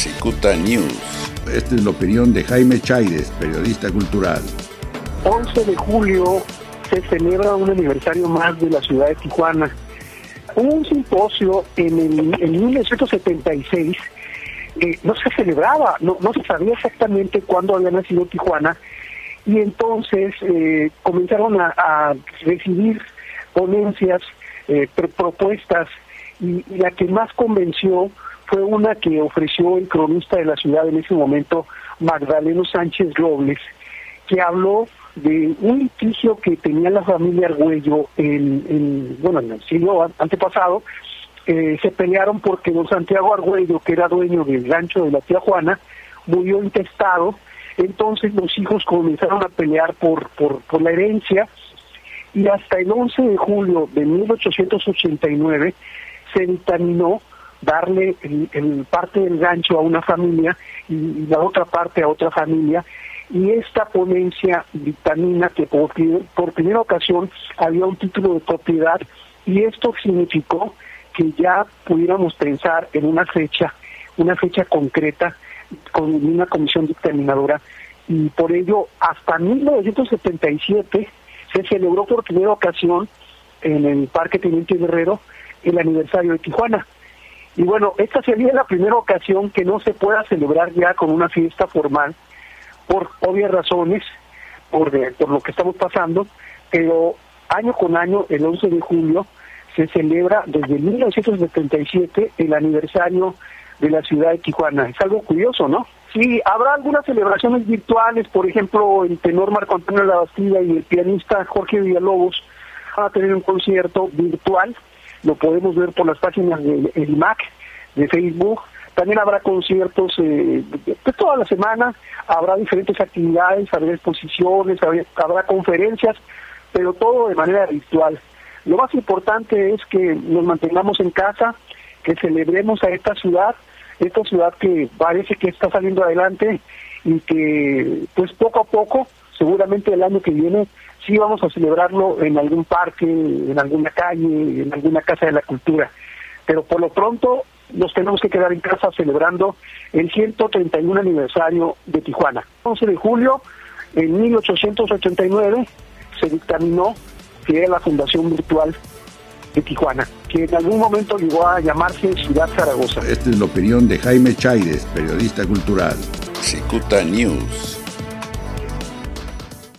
Cicuta News. Esta es la opinión de Jaime Chaides, periodista cultural. 11 de julio se celebra un aniversario más de la ciudad de Tijuana. Hubo un simposio en, el, en 1976, eh, no se celebraba, no, no se sabía exactamente cuándo había nacido Tijuana, y entonces eh, comenzaron a, a, recibir ponencias, eh, propuestas, y, la que más convenció fue una que ofreció el cronista de la ciudad en ese momento, Magdaleno Sánchez Robles, que habló de un litigio que tenía la familia Argüello en, en bueno en el siglo antepasado. Eh, se pelearon porque don Santiago Argüello que era dueño del rancho de la tía Juana murió intestado entonces los hijos comenzaron a pelear por por, por la herencia. Y hasta el 11 de julio de 1889 se dictaminó darle el, parte del gancho a una familia y, y, la otra parte a otra familia. Y esta ponencia dictamina que por, por primera ocasión había un título de propiedad y esto significó que ya pudiéramos pensar en una fecha, una fecha concreta con una comisión dictaminadora. Y por ello hasta 1977 se celebró por primera ocasión en el Parque Teniente Guerrero el aniversario de Tijuana. Y bueno, esta sería la primera ocasión que no se pueda celebrar ya con una fiesta formal, por obvias razones, por, de, por lo que estamos pasando, pero año con año, el 11 de julio, se celebra desde 1977 el aniversario de la ciudad de Tijuana. Es algo curioso, ¿no? Sí, habrá algunas celebraciones virtuales, por ejemplo, el tenor Marco Antonio Labastida y el pianista Jorge Villalobos van a tener un concierto virtual lo podemos ver por las páginas del de MAC, de Facebook. También habrá conciertos eh, de toda la semana, habrá diferentes actividades, habrá exposiciones, habrá, habrá conferencias, pero todo de manera virtual. Lo más importante es que nos mantengamos en casa, que celebremos a esta ciudad, esta ciudad que parece que está saliendo adelante y que pues poco a poco, seguramente el año que viene, sí vamos a celebrarlo en algún parque, en alguna calle, en alguna casa de la cultura. Pero por lo pronto nos tenemos que quedar en casa celebrando el 131 aniversario de Tijuana. 11 de julio, en 1889, se dictaminó que era la Fundación Virtual de Tijuana, que en algún momento llegó a llamarse Ciudad Zaragoza. Esta es la opinión de Jaime Chaides, periodista cultural. Cicuta News.